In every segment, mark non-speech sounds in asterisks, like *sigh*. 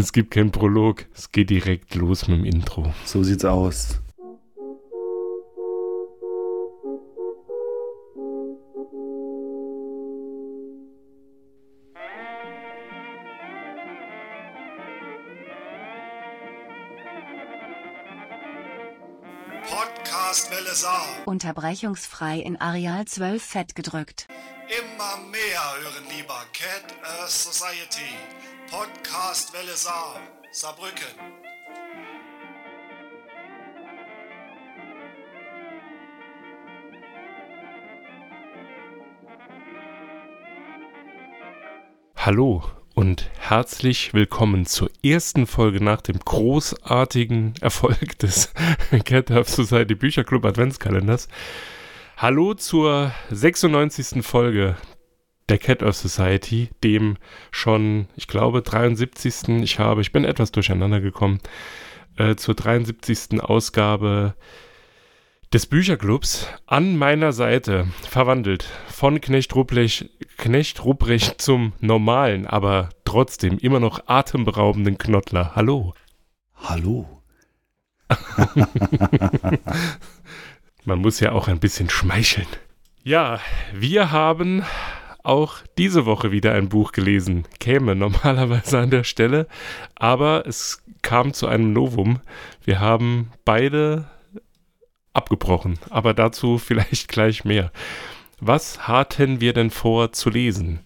Es gibt keinen Prolog. Es geht direkt los mit dem Intro. So sieht's aus. Podcast Welle Saar. Unterbrechungsfrei in Areal 12 fett gedrückt. Immer mehr hören lieber Cat Earth Society. Podcast Welle Saar. Saarbrücken. Hallo und herzlich willkommen zur ersten Folge nach dem großartigen Erfolg des *laughs* Cat Earth Society Bücherclub Adventskalenders. Hallo zur 96. Folge der Cat Earth Society, dem schon, ich glaube, 73. Ich habe, ich bin etwas durcheinander gekommen, äh, zur 73. Ausgabe des Bücherclubs an meiner Seite verwandelt von Knecht Ruprecht, Knecht Ruprecht zum normalen, aber trotzdem immer noch atemberaubenden Knottler. Hallo. Hallo. *laughs* Man muss ja auch ein bisschen schmeicheln. Ja, wir haben auch diese Woche wieder ein Buch gelesen. Käme normalerweise an der Stelle, aber es kam zu einem Novum. Wir haben beide abgebrochen, aber dazu vielleicht gleich mehr. Was hatten wir denn vor zu lesen?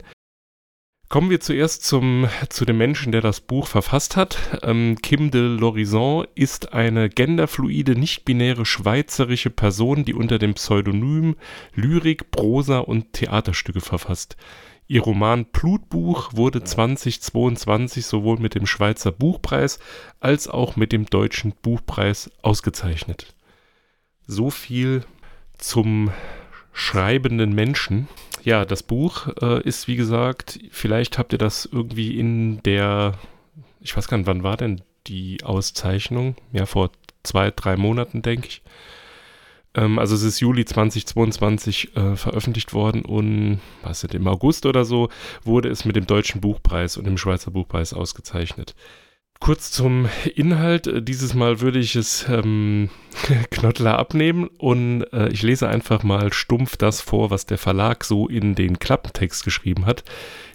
Kommen wir zuerst zum, zu dem Menschen, der das Buch verfasst hat. Ähm, Kim de Lorison ist eine genderfluide, nicht-binäre schweizerische Person, die unter dem Pseudonym Lyrik, Prosa und Theaterstücke verfasst. Ihr Roman Blutbuch wurde 2022 sowohl mit dem Schweizer Buchpreis als auch mit dem Deutschen Buchpreis ausgezeichnet. So viel zum schreibenden Menschen. Ja, das Buch äh, ist, wie gesagt, vielleicht habt ihr das irgendwie in der, ich weiß gar nicht, wann war denn die Auszeichnung? Ja, vor zwei, drei Monaten, denke ich. Ähm, also es ist Juli 2022 äh, veröffentlicht worden und, was ist im August oder so, wurde es mit dem Deutschen Buchpreis und dem Schweizer Buchpreis ausgezeichnet. Kurz zum Inhalt. Dieses Mal würde ich es ähm, *laughs* Knottler abnehmen und äh, ich lese einfach mal stumpf das vor, was der Verlag so in den Klappentext geschrieben hat.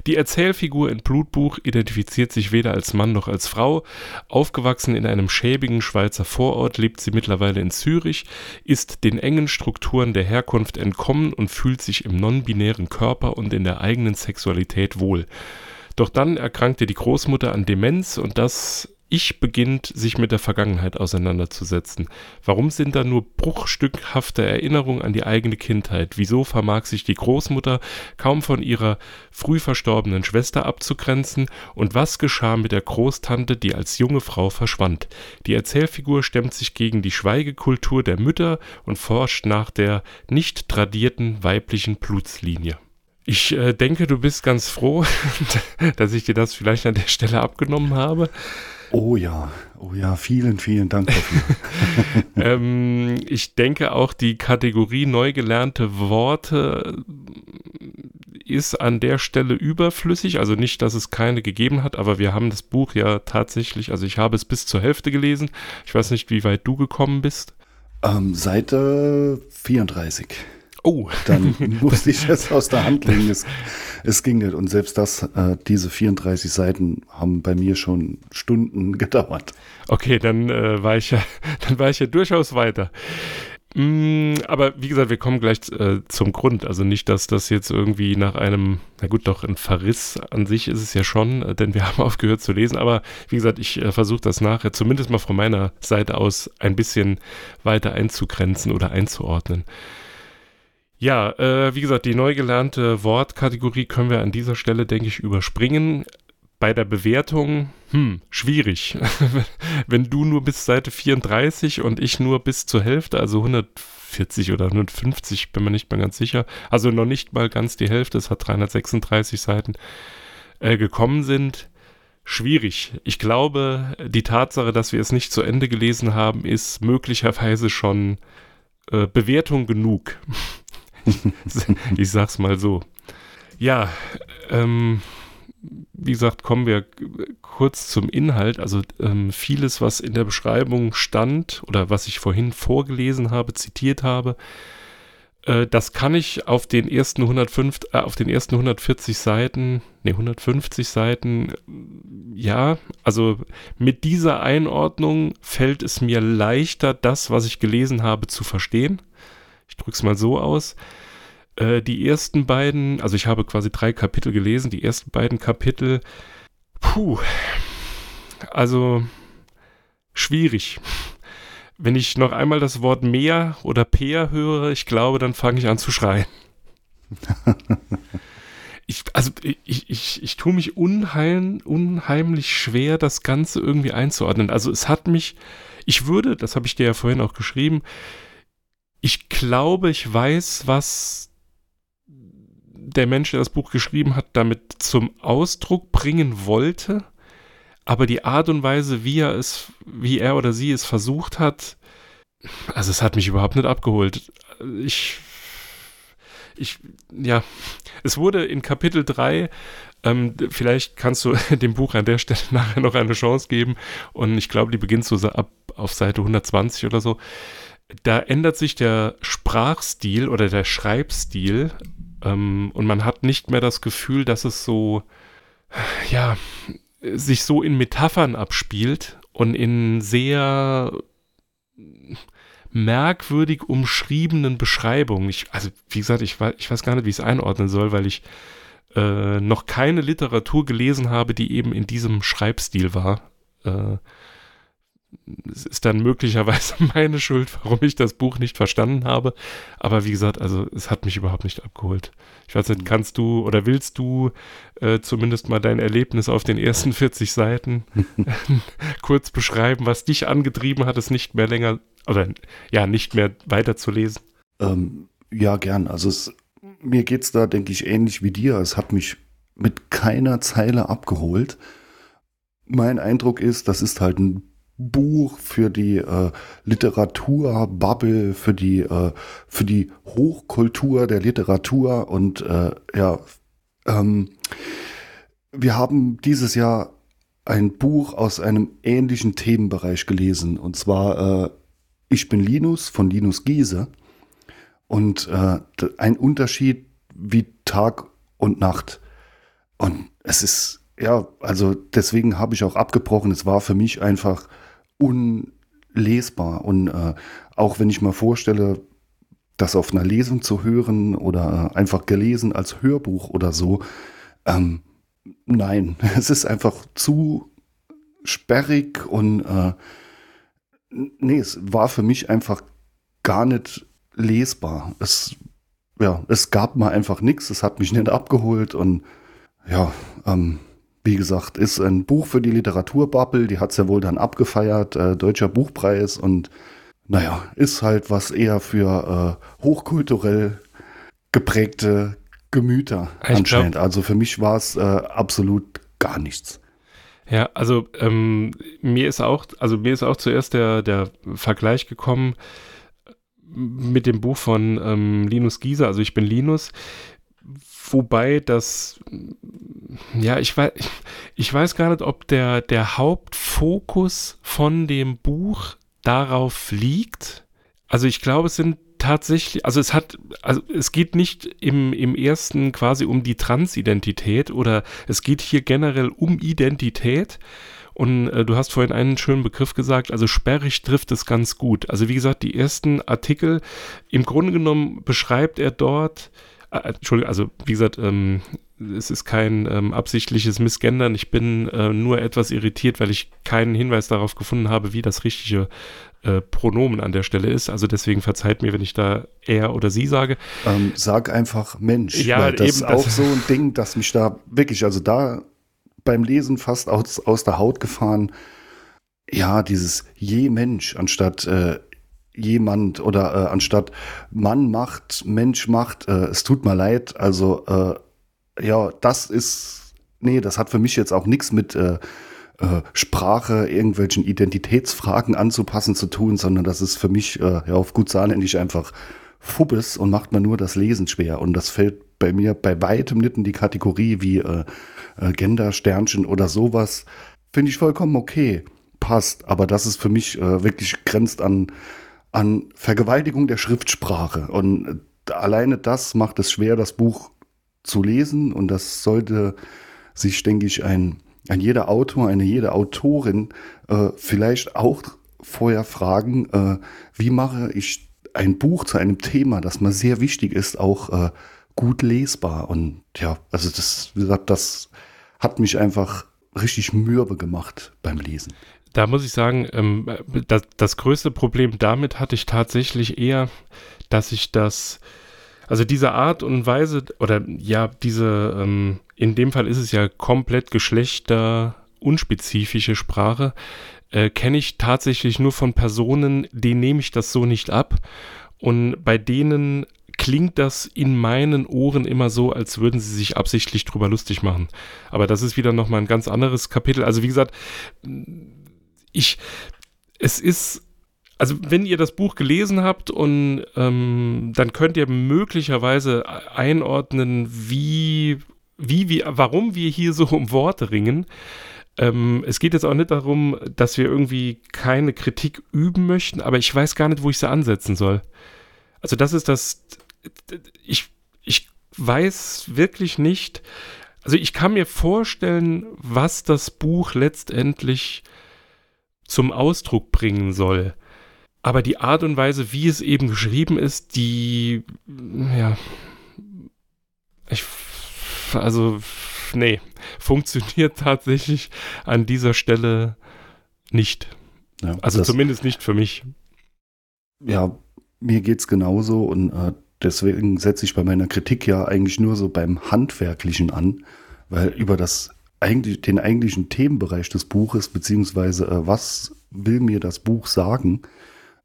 Die Erzählfigur in Blutbuch identifiziert sich weder als Mann noch als Frau. Aufgewachsen in einem schäbigen Schweizer Vorort lebt sie mittlerweile in Zürich, ist den engen Strukturen der Herkunft entkommen und fühlt sich im non-binären Körper und in der eigenen Sexualität wohl. Doch dann erkrankte die Großmutter an Demenz und das Ich beginnt sich mit der Vergangenheit auseinanderzusetzen. Warum sind da nur bruchstückhafte Erinnerungen an die eigene Kindheit? Wieso vermag sich die Großmutter kaum von ihrer früh verstorbenen Schwester abzugrenzen? Und was geschah mit der Großtante, die als junge Frau verschwand? Die Erzählfigur stemmt sich gegen die Schweigekultur der Mütter und forscht nach der nicht tradierten weiblichen Blutslinie. Ich äh, denke, du bist ganz froh, *laughs* dass ich dir das vielleicht an der Stelle abgenommen habe. Oh ja, oh ja, vielen, vielen Dank dafür. *laughs* ähm, ich denke auch, die Kategorie neu gelernte Worte ist an der Stelle überflüssig. Also nicht, dass es keine gegeben hat, aber wir haben das Buch ja tatsächlich, also ich habe es bis zur Hälfte gelesen. Ich weiß nicht, wie weit du gekommen bist. Ähm, Seite 34. Oh. Dann *laughs* musste ich es aus der Hand legen. Es, es ging nicht. Und selbst das, äh, diese 34 Seiten haben bei mir schon Stunden *laughs* gedauert. Okay, dann äh, war ich ja, *laughs* dann war ich ja durchaus weiter. Mm, aber wie gesagt, wir kommen gleich äh, zum Grund. Also nicht, dass das jetzt irgendwie nach einem, na gut, doch ein Verriss an sich ist es ja schon, äh, denn wir haben aufgehört zu lesen. Aber wie gesagt, ich äh, versuche das nachher zumindest mal von meiner Seite aus ein bisschen weiter einzugrenzen oder einzuordnen. Ja, äh, wie gesagt, die neu gelernte Wortkategorie können wir an dieser Stelle, denke ich, überspringen. Bei der Bewertung, hm, schwierig. *laughs* Wenn du nur bis Seite 34 und ich nur bis zur Hälfte, also 140 oder 150, bin mir nicht mehr ganz sicher, also noch nicht mal ganz die Hälfte, es hat 336 Seiten, äh, gekommen sind, schwierig. Ich glaube, die Tatsache, dass wir es nicht zu Ende gelesen haben, ist möglicherweise schon äh, Bewertung genug. *laughs* *laughs* ich sag's mal so. Ja, ähm, wie gesagt, kommen wir kurz zum Inhalt. Also ähm, vieles, was in der Beschreibung stand oder was ich vorhin vorgelesen habe, zitiert habe, äh, das kann ich auf den ersten 105, äh, auf den ersten 140 Seiten, ne 150 Seiten, ja, also mit dieser Einordnung fällt es mir leichter, das, was ich gelesen habe, zu verstehen. Ich drücke es mal so aus. Äh, die ersten beiden, also ich habe quasi drei Kapitel gelesen, die ersten beiden Kapitel, puh, also schwierig. Wenn ich noch einmal das Wort Meer oder Peer höre, ich glaube, dann fange ich an zu schreien. *laughs* ich, also ich, ich, ich tue mich unheim, unheimlich schwer, das Ganze irgendwie einzuordnen. Also es hat mich, ich würde, das habe ich dir ja vorhin auch geschrieben, ich glaube, ich weiß, was der Mensch, der das Buch geschrieben hat, damit zum Ausdruck bringen wollte, aber die Art und Weise, wie er es, wie er oder sie es versucht hat, also es hat mich überhaupt nicht abgeholt. Ich, ich, ja, es wurde in Kapitel 3 ähm, vielleicht kannst du *laughs* dem Buch an der Stelle *laughs* nachher noch eine Chance geben. Und ich glaube, die beginnt so ab auf Seite 120 oder so. Da ändert sich der Sprachstil oder der Schreibstil ähm, und man hat nicht mehr das Gefühl, dass es so, ja, sich so in Metaphern abspielt und in sehr merkwürdig umschriebenen Beschreibungen. Ich, also, wie gesagt, ich, ich weiß gar nicht, wie ich es einordnen soll, weil ich äh, noch keine Literatur gelesen habe, die eben in diesem Schreibstil war. Äh, es ist dann möglicherweise *laughs* meine Schuld, warum ich das Buch nicht verstanden habe. Aber wie gesagt, also es hat mich überhaupt nicht abgeholt. Ich weiß nicht, kannst du oder willst du äh, zumindest mal dein Erlebnis auf den ersten 40 Seiten *laughs* *laughs* kurz beschreiben, was dich angetrieben hat, es nicht mehr länger oder ja, nicht mehr weiterzulesen? Ähm, ja, gern. Also es, mir geht es da, denke ich, ähnlich wie dir. Es hat mich mit keiner Zeile abgeholt. Mein Eindruck ist, das ist halt ein Buch für die äh, Literaturbubble, für die äh, für die Hochkultur der Literatur und äh, ja, ähm, wir haben dieses Jahr ein Buch aus einem ähnlichen Themenbereich gelesen und zwar äh, Ich bin Linus von Linus Giese und äh, ein Unterschied wie Tag und Nacht und es ist ja, also deswegen habe ich auch abgebrochen. Es war für mich einfach unlesbar. Und äh, auch wenn ich mal vorstelle, das auf einer Lesung zu hören oder einfach gelesen als Hörbuch oder so, ähm, nein, *laughs* es ist einfach zu sperrig und äh, nee, es war für mich einfach gar nicht lesbar. Es, ja, es gab mal einfach nichts, es hat mich nicht abgeholt und ja, ähm, wie gesagt, ist ein Buch für die Literaturbubble, die hat es ja wohl dann abgefeiert, äh, Deutscher Buchpreis und naja, ist halt was eher für äh, hochkulturell geprägte Gemüter ich anscheinend. Glaub, also für mich war es äh, absolut gar nichts. Ja, also ähm, mir ist auch, also mir ist auch zuerst der, der Vergleich gekommen mit dem Buch von ähm, Linus Gieser, also ich bin Linus, wobei das ja, ich weiß, ich weiß gar nicht, ob der, der Hauptfokus von dem Buch darauf liegt. Also ich glaube, es sind tatsächlich, also es hat, also es geht nicht im, im ersten quasi um die Transidentität oder es geht hier generell um Identität. Und äh, du hast vorhin einen schönen Begriff gesagt, also sperrig trifft es ganz gut. Also wie gesagt, die ersten Artikel, im Grunde genommen beschreibt er dort, äh, Entschuldigung, also wie gesagt, ähm, es ist kein ähm, absichtliches Missgendern. Ich bin äh, nur etwas irritiert, weil ich keinen Hinweis darauf gefunden habe, wie das richtige äh, Pronomen an der Stelle ist. Also deswegen verzeiht mir, wenn ich da er oder sie sage. Ähm, sag einfach Mensch. Ja, das eben, ist auch so ein Ding, das mich da wirklich, also da beim Lesen fast aus, aus der Haut gefahren. Ja, dieses je Mensch anstatt äh, jemand oder äh, anstatt Mann macht, Mensch macht, äh, es tut mir leid. Also äh, ja, das ist, nee, das hat für mich jetzt auch nichts mit äh, äh, Sprache, irgendwelchen Identitätsfragen anzupassen zu tun, sondern das ist für mich, äh, ja, auf gut saarländisch einfach Fubbes und macht man nur das Lesen schwer. Und das fällt bei mir bei weitem nicht in die Kategorie wie äh, äh, Gender-Sternchen oder sowas. Finde ich vollkommen okay. Passt. Aber das ist für mich äh, wirklich grenzt an, an Vergewaltigung der Schriftsprache. Und äh, alleine das macht es schwer, das Buch zu lesen. Und das sollte sich, denke ich, ein, ein jeder Autor, eine jede Autorin äh, vielleicht auch vorher fragen, äh, wie mache ich ein Buch zu einem Thema, das mir sehr wichtig ist, auch äh, gut lesbar. Und ja, also das, wie gesagt, das hat mich einfach richtig mürbe gemacht beim Lesen. Da muss ich sagen, ähm, das, das größte Problem damit hatte ich tatsächlich eher, dass ich das, also diese Art und Weise, oder ja, diese, ähm, in dem Fall ist es ja komplett geschlechter unspezifische Sprache, äh, kenne ich tatsächlich nur von Personen, denen nehme ich das so nicht ab. Und bei denen klingt das in meinen Ohren immer so, als würden sie sich absichtlich drüber lustig machen. Aber das ist wieder nochmal ein ganz anderes Kapitel. Also wie gesagt, ich, es ist, also wenn ihr das Buch gelesen habt und ähm, dann könnt ihr möglicherweise einordnen, wie, wie, wie, warum wir hier so um Worte ringen. Ähm, es geht jetzt auch nicht darum, dass wir irgendwie keine Kritik üben möchten, aber ich weiß gar nicht, wo ich sie ansetzen soll. Also das ist das, ich, ich weiß wirklich nicht, also ich kann mir vorstellen, was das Buch letztendlich zum Ausdruck bringen soll. Aber die Art und Weise, wie es eben geschrieben ist, die, ja, ich, also nee, funktioniert *laughs* tatsächlich an dieser Stelle nicht. Ja, also zumindest nicht für mich. Ja, mir geht es genauso und äh, deswegen setze ich bei meiner Kritik ja eigentlich nur so beim Handwerklichen an, weil über das eigentlich, den eigentlichen Themenbereich des Buches, beziehungsweise äh, was will mir das Buch sagen,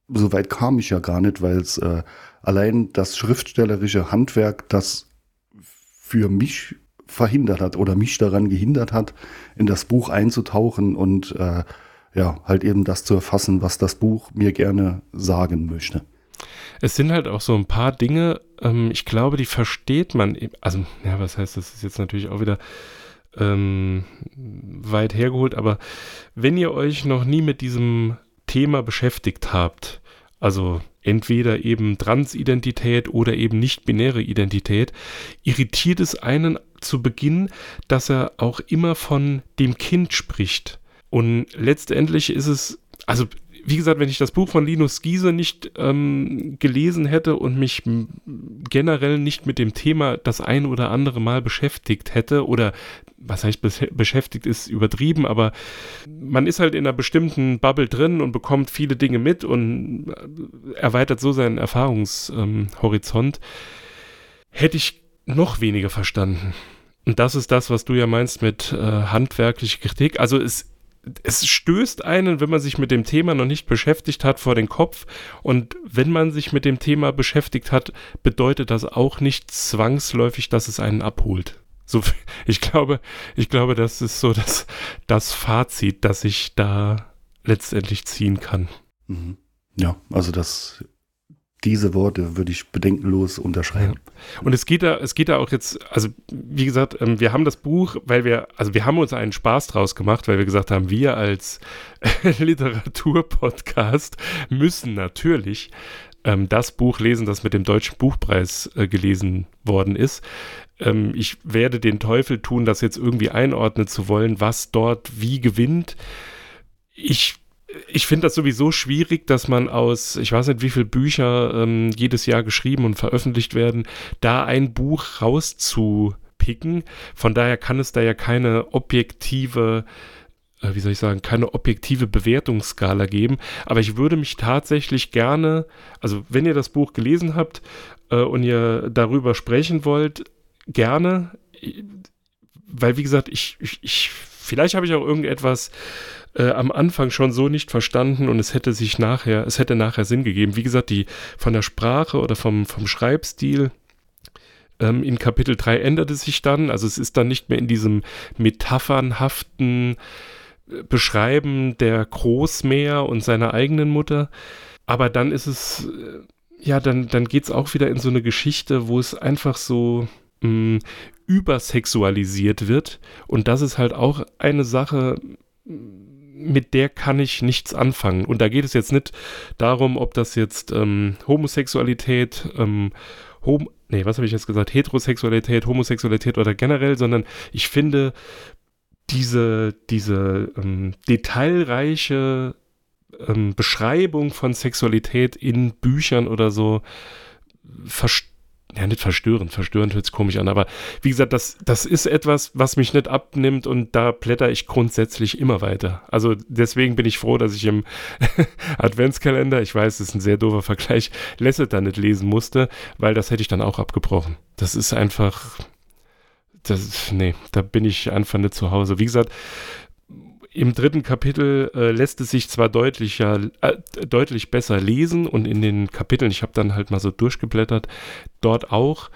soweit kam ich ja gar nicht, weil es äh, allein das schriftstellerische Handwerk, das für mich verhindert hat oder mich daran gehindert hat, in das Buch einzutauchen und äh, ja, halt eben das zu erfassen, was das Buch mir gerne sagen möchte. Es sind halt auch so ein paar Dinge, ähm, ich glaube, die versteht man, also, ja, was heißt, das ist jetzt natürlich auch wieder ähm, weit hergeholt, aber wenn ihr euch noch nie mit diesem Thema beschäftigt habt, also entweder eben Transidentität oder eben nicht-binäre Identität, irritiert es einen zu Beginn, dass er auch immer von dem Kind spricht. Und letztendlich ist es, also wie gesagt, wenn ich das Buch von Linus Giese nicht ähm, gelesen hätte und mich generell nicht mit dem Thema das ein oder andere Mal beschäftigt hätte, oder was heißt beschäftigt ist übertrieben, aber man ist halt in einer bestimmten Bubble drin und bekommt viele Dinge mit und äh, erweitert so seinen Erfahrungshorizont, ähm, hätte ich noch weniger verstanden. Und das ist das, was du ja meinst mit äh, handwerklicher Kritik. Also es es stößt einen, wenn man sich mit dem Thema noch nicht beschäftigt hat, vor den Kopf. Und wenn man sich mit dem Thema beschäftigt hat, bedeutet das auch nicht zwangsläufig, dass es einen abholt. So, *laughs* ich glaube, ich glaube, das ist so das, das Fazit, das ich da letztendlich ziehen kann. Mhm. Ja, also das diese Worte würde ich bedenkenlos unterschreiben. Ja. Und es geht da, es geht da auch jetzt, also wie gesagt, ähm, wir haben das Buch, weil wir, also wir haben uns einen Spaß draus gemacht, weil wir gesagt haben, wir als *laughs* Literaturpodcast müssen natürlich ähm, das Buch lesen, das mit dem Deutschen Buchpreis äh, gelesen worden ist. Ähm, ich werde den Teufel tun, das jetzt irgendwie einordnen zu wollen, was dort wie gewinnt. Ich ich finde das sowieso schwierig, dass man aus, ich weiß nicht, wie viele Bücher ähm, jedes Jahr geschrieben und veröffentlicht werden, da ein Buch rauszupicken. Von daher kann es da ja keine objektive, äh, wie soll ich sagen, keine objektive Bewertungsskala geben. Aber ich würde mich tatsächlich gerne, also wenn ihr das Buch gelesen habt äh, und ihr darüber sprechen wollt, gerne, weil wie gesagt, ich, ich, ich vielleicht habe ich auch irgendetwas äh, am Anfang schon so nicht verstanden und es hätte sich nachher, es hätte nachher Sinn gegeben. Wie gesagt, die von der Sprache oder vom, vom Schreibstil ähm, in Kapitel 3 ändert es sich dann. Also es ist dann nicht mehr in diesem metaphernhaften äh, Beschreiben der Großmeer und seiner eigenen Mutter. Aber dann ist es, äh, ja, dann, dann geht es auch wieder in so eine Geschichte, wo es einfach so mh, mm, übersexualisiert wird. Und das ist halt auch eine Sache, mit der kann ich nichts anfangen. Und da geht es jetzt nicht darum, ob das jetzt ähm, Homosexualität, ähm, Hom nee, was habe ich jetzt gesagt, Heterosexualität, Homosexualität oder generell, sondern ich finde diese, diese ähm, detailreiche ähm, Beschreibung von Sexualität in Büchern oder so verstehen ja, nicht verstörend, verstörend hört sich komisch an, aber wie gesagt, das, das ist etwas, was mich nicht abnimmt und da blätter ich grundsätzlich immer weiter. Also deswegen bin ich froh, dass ich im *laughs* Adventskalender, ich weiß, das ist ein sehr doofer Vergleich, Lasseter nicht lesen musste, weil das hätte ich dann auch abgebrochen. Das ist einfach, das, nee, da bin ich einfach nicht zu Hause. Wie gesagt, im dritten Kapitel äh, lässt es sich zwar deutlicher, äh, deutlich besser lesen und in den Kapiteln, ich habe dann halt mal so durchgeblättert, dort auch.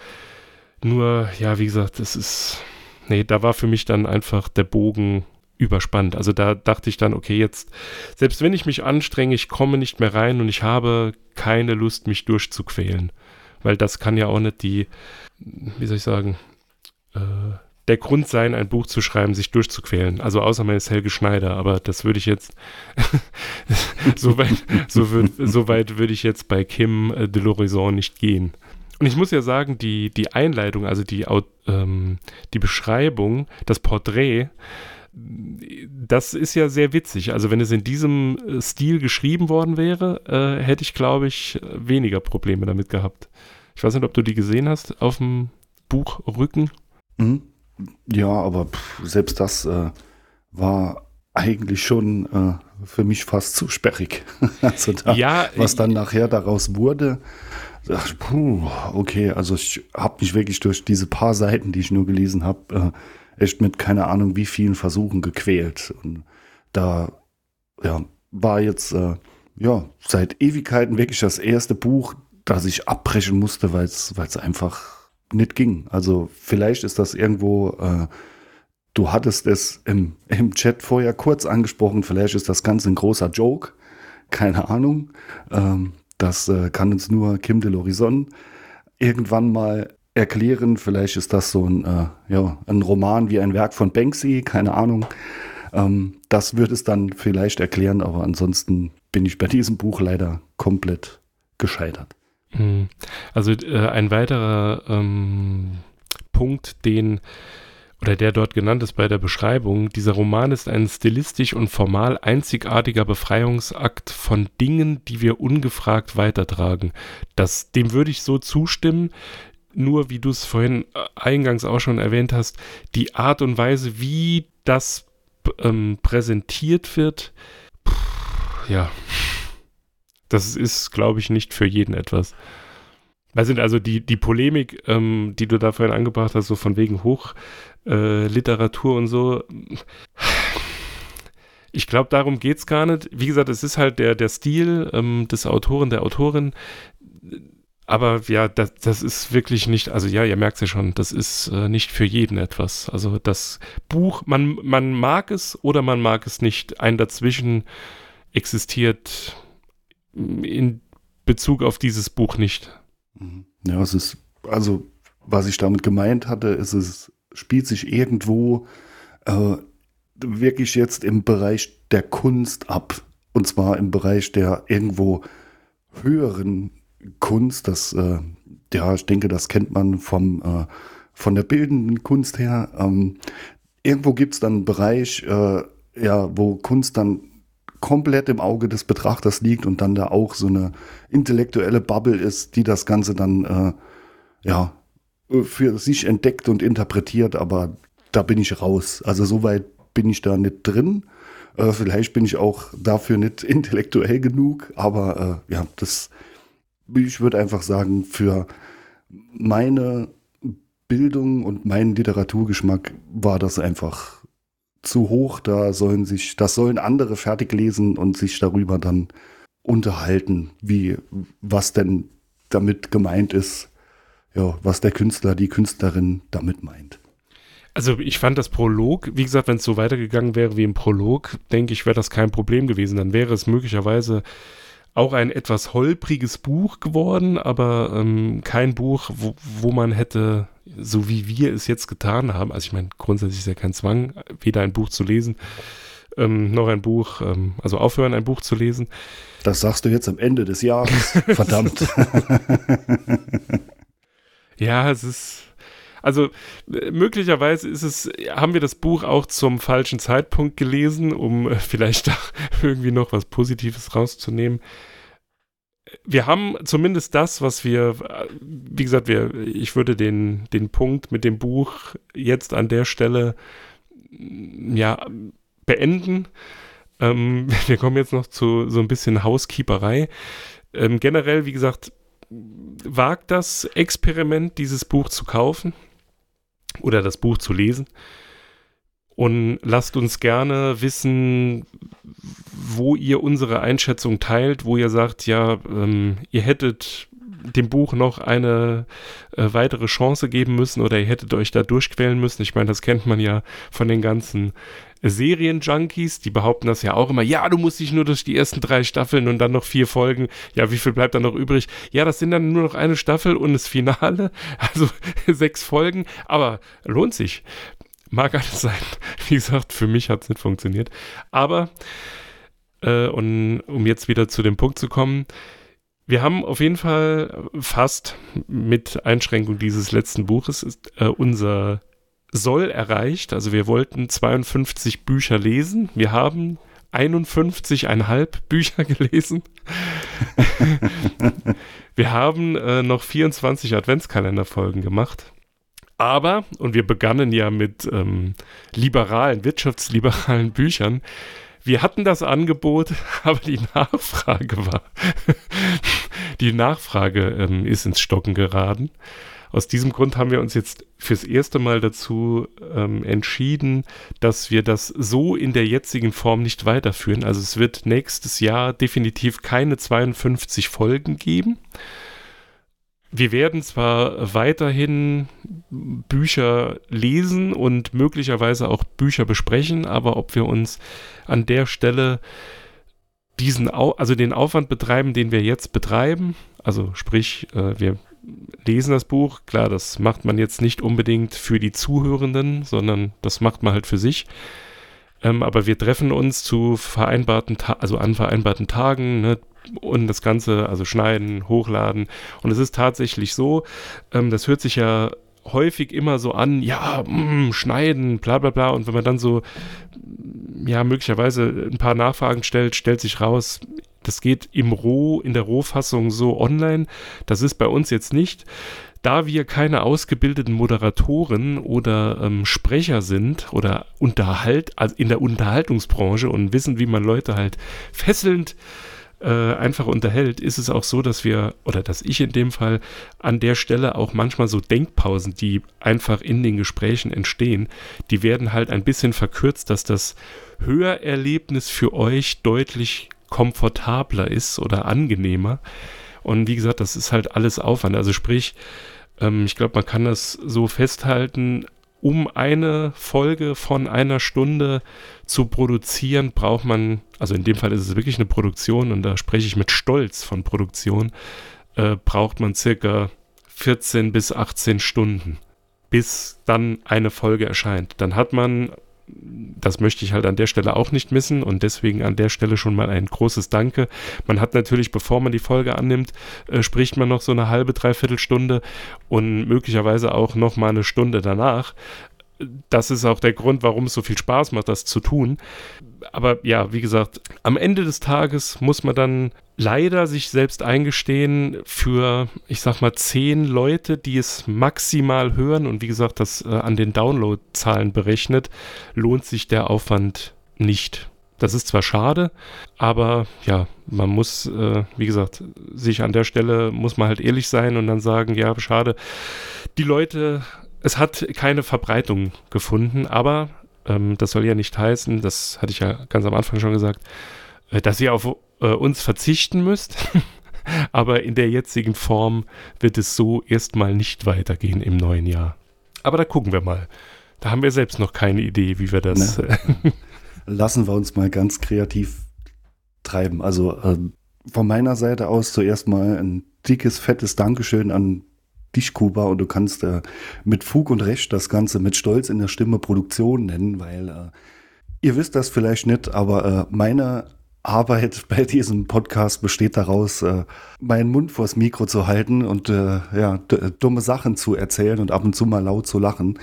Nur, ja, wie gesagt, es ist, nee, da war für mich dann einfach der Bogen überspannt. Also da dachte ich dann, okay, jetzt, selbst wenn ich mich anstrenge, ich komme nicht mehr rein und ich habe keine Lust, mich durchzuquälen. Weil das kann ja auch nicht die, wie soll ich sagen, äh, der Grund sein, ein Buch zu schreiben, sich durchzuquälen. Also außer man ist Helge Schneider, aber das würde ich jetzt, *laughs* so weit, so, so weit würde ich jetzt bei Kim äh, de l'Horizon nicht gehen. Und ich muss ja sagen, die, die Einleitung, also die, ähm, die Beschreibung, das Porträt, das ist ja sehr witzig. Also wenn es in diesem äh, Stil geschrieben worden wäre, äh, hätte ich, glaube ich, weniger Probleme damit gehabt. Ich weiß nicht, ob du die gesehen hast auf dem Buchrücken. Mhm. Ja, aber pff, selbst das äh, war eigentlich schon äh, für mich fast zu sperrig. *laughs* also da, ja, was dann nachher daraus wurde, ach, puh, okay, also ich habe mich wirklich durch diese paar Seiten, die ich nur gelesen habe, äh, echt mit keine Ahnung wie vielen Versuchen gequält. Und da ja, war jetzt äh, ja seit Ewigkeiten wirklich das erste Buch, das ich abbrechen musste, weil es einfach nicht ging. Also vielleicht ist das irgendwo, äh, du hattest es im, im Chat vorher kurz angesprochen, vielleicht ist das Ganze ein großer Joke, keine Ahnung. Ähm, das äh, kann uns nur Kim de l'Horizon irgendwann mal erklären. Vielleicht ist das so ein, äh, ja, ein Roman wie ein Werk von Banksy, keine Ahnung. Ähm, das wird es dann vielleicht erklären, aber ansonsten bin ich bei diesem Buch leider komplett gescheitert. Hm. Also äh, ein weiterer ähm, Punkt, den oder der dort genannt ist bei der Beschreibung, dieser Roman ist ein stilistisch und formal einzigartiger Befreiungsakt von Dingen, die wir ungefragt weitertragen. Das, dem würde ich so zustimmen. Nur wie du es vorhin äh, eingangs auch schon erwähnt hast, die Art und Weise, wie das ähm, präsentiert wird, pff, ja, das ist, glaube ich, nicht für jeden etwas. Was sind also die, die Polemik, ähm, die du da vorhin angebracht hast, so von wegen Hochliteratur äh, und so. Ich glaube, darum geht es gar nicht. Wie gesagt, es ist halt der, der Stil ähm, des Autoren, der Autorin. Aber ja, das, das ist wirklich nicht, also ja, ihr merkt es ja schon, das ist äh, nicht für jeden etwas. Also das Buch, man, man mag es oder man mag es nicht. Ein dazwischen existiert in Bezug auf dieses Buch nicht. Mhm. Ja, es ist, also, was ich damit gemeint hatte, ist, es spielt sich irgendwo äh, wirklich jetzt im Bereich der Kunst ab. Und zwar im Bereich der irgendwo höheren Kunst. Das, äh, ja, ich denke, das kennt man vom, äh, von der bildenden Kunst her. Ähm, irgendwo gibt es dann einen Bereich, äh, ja, wo Kunst dann komplett im Auge des Betrachters liegt und dann da auch so eine intellektuelle Bubble ist, die das Ganze dann äh, ja für sich entdeckt und interpretiert, aber da bin ich raus. Also soweit bin ich da nicht drin. Äh, vielleicht bin ich auch dafür nicht *laughs* intellektuell genug, aber äh, ja, das, ich würde einfach sagen, für meine Bildung und meinen Literaturgeschmack war das einfach zu hoch. Da sollen sich, das sollen andere fertig lesen und sich darüber dann unterhalten, wie, was denn damit gemeint ist, ja, was der Künstler, die Künstlerin damit meint. Also ich fand das Prolog, wie gesagt, wenn es so weitergegangen wäre wie im Prolog, denke ich, wäre das kein Problem gewesen. Dann wäre es möglicherweise auch ein etwas holpriges Buch geworden, aber ähm, kein Buch, wo, wo man hätte, so wie wir es jetzt getan haben, also ich meine, grundsätzlich ist ja kein Zwang, weder ein Buch zu lesen, ähm, noch ein Buch, ähm, also aufhören, ein Buch zu lesen. Das sagst du jetzt am Ende des Jahres. *laughs* Verdammt. *laughs* ja, es ist. Also möglicherweise ist es, haben wir das Buch auch zum falschen Zeitpunkt gelesen, um vielleicht *laughs* da irgendwie noch was Positives rauszunehmen. Wir haben zumindest das, was wir, wie gesagt, wir, ich würde den, den Punkt mit dem Buch jetzt an der Stelle ja beenden. Ähm, *laughs* wir kommen jetzt noch zu so ein bisschen Housekeeperei. Ähm, generell, wie gesagt, wagt das Experiment, dieses Buch zu kaufen oder das Buch zu lesen. Und lasst uns gerne wissen, wo ihr unsere Einschätzung teilt, wo ihr sagt, ja, ähm, ihr hättet dem Buch noch eine äh, weitere Chance geben müssen oder ihr hättet euch da durchquälen müssen. Ich meine, das kennt man ja von den ganzen Serienjunkies, die behaupten das ja auch immer, ja, du musst dich nur durch die ersten drei Staffeln und dann noch vier Folgen, ja, wie viel bleibt dann noch übrig? Ja, das sind dann nur noch eine Staffel und das Finale, *laughs* also sechs Folgen, aber lohnt sich. Mag alles sein. *laughs* Wie gesagt, für mich hat es nicht funktioniert. Aber, äh, und um jetzt wieder zu dem Punkt zu kommen, wir haben auf jeden Fall fast mit Einschränkung dieses letzten Buches ist, äh, unser Soll erreicht. Also wir wollten 52 Bücher lesen. Wir haben 51,5 Bücher *laughs* gelesen. *laughs* wir haben äh, noch 24 Adventskalenderfolgen gemacht. Aber, und wir begannen ja mit ähm, liberalen, wirtschaftsliberalen Büchern, wir hatten das Angebot, *laughs* aber die Nachfrage war, *laughs* die Nachfrage ähm, ist ins Stocken geraten. Aus diesem Grund haben wir uns jetzt fürs erste Mal dazu ähm, entschieden, dass wir das so in der jetzigen Form nicht weiterführen. Also es wird nächstes Jahr definitiv keine 52 Folgen geben. Wir werden zwar weiterhin Bücher lesen und möglicherweise auch Bücher besprechen, aber ob wir uns an der Stelle diesen, Au also den Aufwand betreiben, den wir jetzt betreiben, also sprich, äh, wir lesen das Buch. Klar, das macht man jetzt nicht unbedingt für die Zuhörenden, sondern das macht man halt für sich. Ähm, aber wir treffen uns zu vereinbarten, Ta also an vereinbarten Tagen ne, und das Ganze, also schneiden, hochladen. Und es ist tatsächlich so, ähm, das hört sich ja häufig immer so an, ja, mh, mm, schneiden, bla bla bla. Und wenn man dann so, ja, möglicherweise ein paar Nachfragen stellt, stellt sich raus, das geht im Roh, in der Rohfassung so online. Das ist bei uns jetzt nicht. Da wir keine ausgebildeten Moderatoren oder ähm, Sprecher sind oder Unterhalt, also in der Unterhaltungsbranche und wissen, wie man Leute halt fesselnd äh, einfach unterhält, ist es auch so, dass wir, oder dass ich in dem Fall an der Stelle auch manchmal so Denkpausen, die einfach in den Gesprächen entstehen, die werden halt ein bisschen verkürzt, dass das Hörerlebnis für euch deutlich komfortabler ist oder angenehmer. Und wie gesagt, das ist halt alles Aufwand. Also sprich, ähm, ich glaube, man kann das so festhalten, um eine Folge von einer Stunde zu produzieren, braucht man, also in dem Fall ist es wirklich eine Produktion und da spreche ich mit Stolz von Produktion, äh, braucht man circa 14 bis 18 Stunden, bis dann eine Folge erscheint. Dann hat man das möchte ich halt an der Stelle auch nicht missen und deswegen an der Stelle schon mal ein großes Danke. Man hat natürlich, bevor man die Folge annimmt, äh, spricht man noch so eine halbe, dreiviertel Stunde und möglicherweise auch noch mal eine Stunde danach. Das ist auch der Grund, warum es so viel Spaß macht, das zu tun. Aber ja, wie gesagt, am Ende des Tages muss man dann leider sich selbst eingestehen für, ich sag mal, zehn Leute, die es maximal hören und wie gesagt, das äh, an den Downloadzahlen berechnet, lohnt sich der Aufwand nicht. Das ist zwar schade, aber ja, man muss, äh, wie gesagt, sich an der Stelle muss man halt ehrlich sein und dann sagen, ja, schade. Die Leute, es hat keine Verbreitung gefunden, aber ähm, das soll ja nicht heißen, das hatte ich ja ganz am Anfang schon gesagt, äh, dass ihr auf äh, uns verzichten müsst. *laughs* Aber in der jetzigen Form wird es so erstmal nicht weitergehen im neuen Jahr. Aber da gucken wir mal. Da haben wir selbst noch keine Idee, wie wir das. *laughs* Lassen wir uns mal ganz kreativ treiben. Also äh, von meiner Seite aus zuerst mal ein dickes, fettes Dankeschön an dich, Kuba, und du kannst äh, mit Fug und Recht das Ganze mit Stolz in der Stimme Produktion nennen, weil äh, ihr wisst das vielleicht nicht, aber äh, meine Arbeit *laughs* bei diesem Podcast besteht daraus, äh, meinen Mund vors Mikro zu halten und äh, ja, dumme Sachen zu erzählen und ab und zu mal laut zu lachen.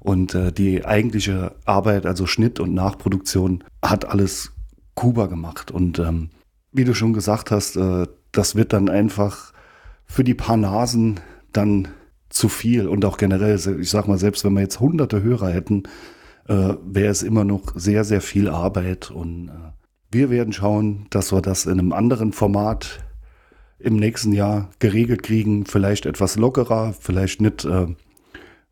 Und äh, die eigentliche Arbeit, also Schnitt und Nachproduktion, hat alles Kuba gemacht. Und ähm, wie du schon gesagt hast, das wird dann einfach für die paar Nasen dann zu viel. Und auch generell, ich sag mal, selbst wenn wir jetzt hunderte Hörer hätten, äh, wäre es immer noch sehr, sehr viel Arbeit. Und äh, wir werden schauen, dass wir das in einem anderen Format im nächsten Jahr geregelt kriegen. Vielleicht etwas lockerer, vielleicht nicht äh,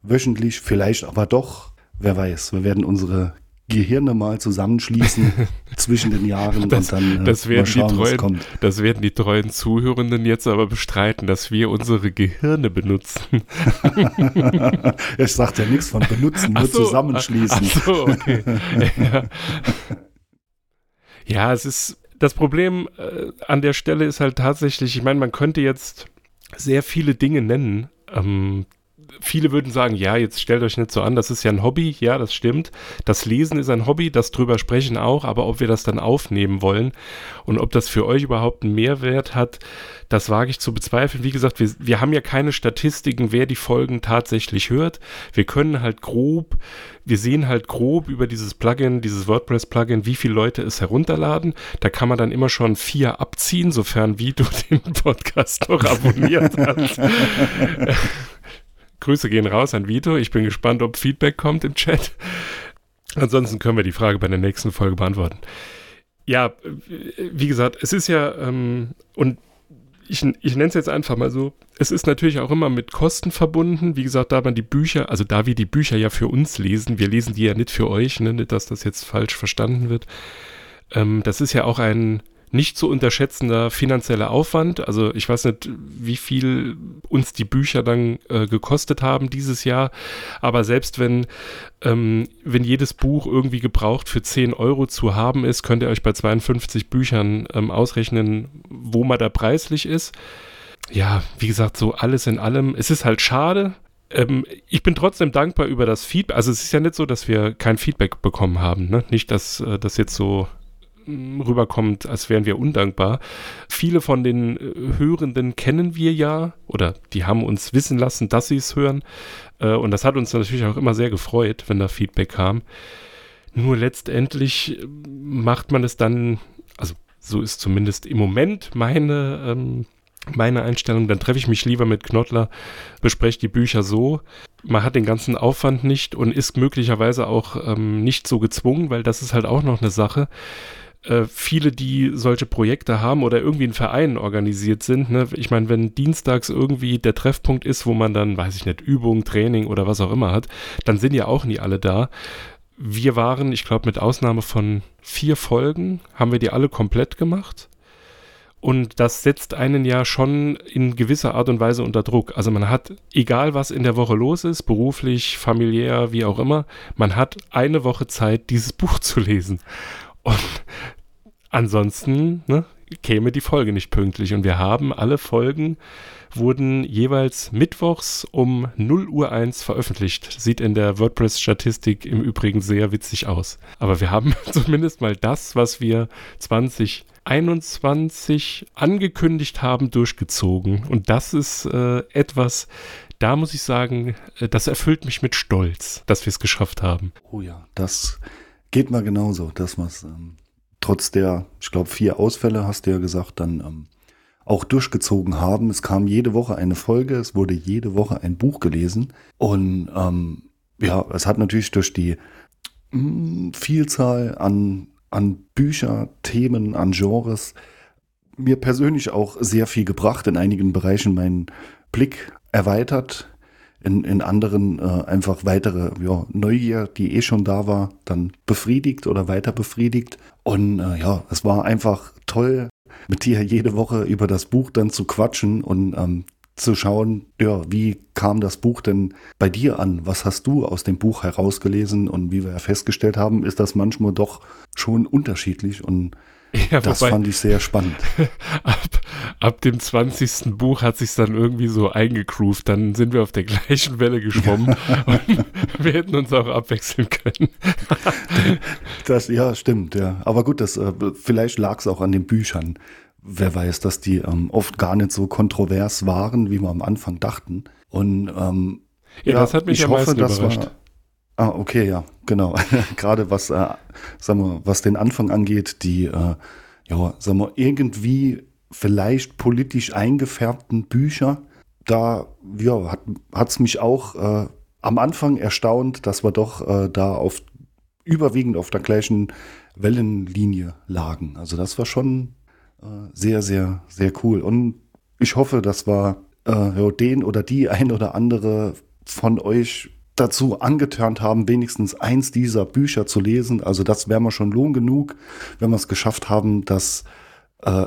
wöchentlich, vielleicht aber doch. Wer weiß, wir werden unsere Gehirne mal zusammenschließen *laughs* zwischen den Jahren das, und dann äh, das werden schauen, die was treuen, kommt. Das werden die treuen Zuhörenden jetzt aber bestreiten, dass wir unsere Gehirne benutzen. *laughs* ich sagte ja nichts von benutzen, nur Ach so, zusammenschließen. Ach so, okay. ja. *laughs* ja, es ist das Problem äh, an der Stelle ist halt tatsächlich, ich meine, man könnte jetzt sehr viele Dinge nennen, ähm, viele würden sagen, ja, jetzt stellt euch nicht so an, das ist ja ein Hobby, ja, das stimmt. Das Lesen ist ein Hobby, das drüber sprechen auch, aber ob wir das dann aufnehmen wollen und ob das für euch überhaupt einen Mehrwert hat, das wage ich zu bezweifeln. Wie gesagt, wir, wir haben ja keine Statistiken, wer die Folgen tatsächlich hört. Wir können halt grob, wir sehen halt grob über dieses Plugin, dieses WordPress-Plugin, wie viele Leute es herunterladen. Da kann man dann immer schon vier abziehen, sofern wie du *laughs* den Podcast noch abonniert hast. *laughs* Grüße gehen raus an Vito. Ich bin gespannt, ob Feedback kommt im Chat. Ansonsten können wir die Frage bei der nächsten Folge beantworten. Ja, wie gesagt, es ist ja, ähm, und ich, ich nenne es jetzt einfach mal so, es ist natürlich auch immer mit Kosten verbunden. Wie gesagt, da man die Bücher, also da wir die Bücher ja für uns lesen, wir lesen die ja nicht für euch, ne, nicht, dass das jetzt falsch verstanden wird. Ähm, das ist ja auch ein nicht zu unterschätzender finanzieller Aufwand. Also ich weiß nicht, wie viel uns die Bücher dann äh, gekostet haben dieses Jahr. Aber selbst wenn, ähm, wenn jedes Buch irgendwie gebraucht für 10 Euro zu haben ist, könnt ihr euch bei 52 Büchern ähm, ausrechnen, wo man da preislich ist. Ja, wie gesagt, so alles in allem. Es ist halt schade, ähm, ich bin trotzdem dankbar über das Feedback. Also es ist ja nicht so, dass wir kein Feedback bekommen haben. Ne? Nicht, dass äh, das jetzt so rüberkommt, als wären wir undankbar. Viele von den äh, Hörenden kennen wir ja oder die haben uns wissen lassen, dass sie es hören. Äh, und das hat uns natürlich auch immer sehr gefreut, wenn da Feedback kam. Nur letztendlich äh, macht man es dann, also so ist zumindest im Moment meine, ähm, meine Einstellung, dann treffe ich mich lieber mit Knottler, bespreche die Bücher so. Man hat den ganzen Aufwand nicht und ist möglicherweise auch ähm, nicht so gezwungen, weil das ist halt auch noch eine Sache äh, viele, die solche Projekte haben oder irgendwie in Vereinen organisiert sind. Ne? Ich meine, wenn dienstags irgendwie der Treffpunkt ist, wo man dann, weiß ich nicht, Übung, Training oder was auch immer hat, dann sind ja auch nie alle da. Wir waren, ich glaube, mit Ausnahme von vier Folgen, haben wir die alle komplett gemacht. Und das setzt einen ja schon in gewisser Art und Weise unter Druck. Also man hat, egal was in der Woche los ist, beruflich, familiär, wie auch immer, man hat eine Woche Zeit, dieses Buch zu lesen. Und ansonsten ne, käme die Folge nicht pünktlich. Und wir haben alle Folgen wurden jeweils mittwochs um 0 Uhr 1 veröffentlicht. Sieht in der WordPress-Statistik im Übrigen sehr witzig aus. Aber wir haben *laughs* zumindest mal das, was wir 2021 angekündigt haben, durchgezogen. Und das ist äh, etwas, da muss ich sagen, äh, das erfüllt mich mit Stolz, dass wir es geschafft haben. Oh ja, das Geht mal genauso, dass man es ähm, trotz der, ich glaube, vier Ausfälle, hast du ja gesagt, dann ähm, auch durchgezogen haben. Es kam jede Woche eine Folge, es wurde jede Woche ein Buch gelesen. Und ähm, ja, es hat natürlich durch die mh, hm, Vielzahl an, an Bücher, Themen, an Genres mir persönlich auch sehr viel gebracht, in einigen Bereichen meinen Blick erweitert, in, in anderen äh, einfach weitere ja, Neugier, die eh schon da war, dann befriedigt oder weiter befriedigt. Und äh, ja, es war einfach toll, mit dir jede Woche über das Buch dann zu quatschen und ähm, zu schauen, ja, wie kam das Buch denn bei dir an? Was hast du aus dem Buch herausgelesen? Und wie wir festgestellt haben, ist das manchmal doch schon unterschiedlich. Und *laughs* Ja, das wobei- fand ich sehr spannend. *laughs* ab, ab dem 20. Buch hat sich dann irgendwie so eingegroovt. Dann sind wir auf der gleichen Welle geschwommen *laughs* und wir hätten uns auch abwechseln können. Das, ja, stimmt, ja. Aber gut, das, äh, vielleicht lag es auch an den Büchern. Wer weiß, dass die ähm, oft gar nicht so kontrovers waren, wie wir am Anfang dachten. Und ähm, Ja, das hat mich ich am hoffe, meisten überrascht. War, ah, okay, ja, genau. *laughs* Gerade was, äh, sagen wir, was den Anfang angeht, die, äh, ja, sagen wir, irgendwie vielleicht politisch eingefärbten Bücher, da ja, hat es mich auch äh, am Anfang erstaunt, dass wir doch äh, da auf überwiegend auf der gleichen Wellenlinie lagen. Also das war schon äh, sehr, sehr, sehr cool. Und ich hoffe, dass wir äh, ja, den oder die ein oder andere von euch dazu angeturnt haben, wenigstens eins dieser Bücher zu lesen. Also das wäre mir schon Lohn genug, wenn wir es geschafft haben, dass äh,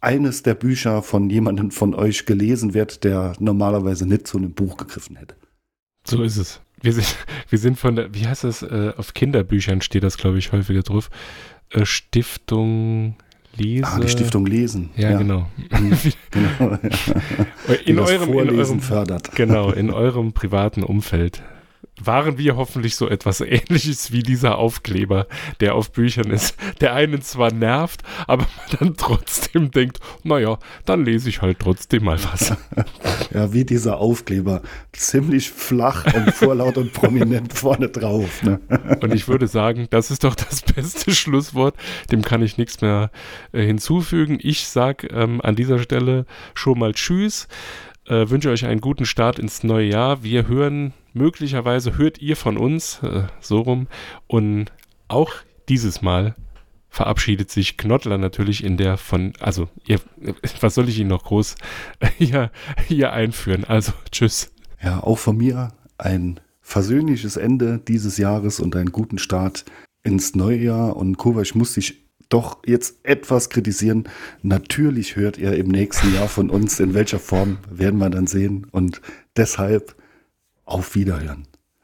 eines der Bücher von jemandem von euch gelesen wird, der normalerweise nicht zu einem Buch gegriffen hätte. So ist es. Wir sind, *laughs* wir sind von der, wie heißt das, äh, auf Kinderbüchern steht das, glaube ich, häufiger drauf. Äh, Stiftung Lese. Ah, die Stiftung Lesen. Ja, genau. *laughs* genau. in, Die das eurem, in eurem, fördert. genau, in eurem privaten Umfeld. Waren wir hoffentlich so etwas ähnliches wie dieser Aufkleber, der auf Büchern ist, der einen zwar nervt, aber man dann trotzdem denkt, naja, dann lese ich halt trotzdem mal was. *laughs* Ja, wie dieser Aufkleber. Ziemlich flach und vorlaut und prominent vorne drauf. Ne? Und ich würde sagen, das ist doch das beste Schlusswort. Dem kann ich nichts mehr äh, hinzufügen. Ich sage ähm, an dieser Stelle schon mal Tschüss. Äh, wünsche euch einen guten Start ins neue Jahr. Wir hören, möglicherweise hört ihr von uns, äh, so rum. Und auch dieses Mal verabschiedet sich Knottler natürlich in der von, also, ihr, was soll ich Ihnen noch groß *laughs* hier, hier einführen? Also, tschüss. Ja, auch von mir ein versöhnliches Ende dieses Jahres und einen guten Start ins neue Jahr. Und Kuba, ich muss dich doch jetzt etwas kritisieren. Natürlich hört ihr im nächsten Jahr von uns, in welcher Form werden wir dann sehen. Und deshalb auf Wiederhören.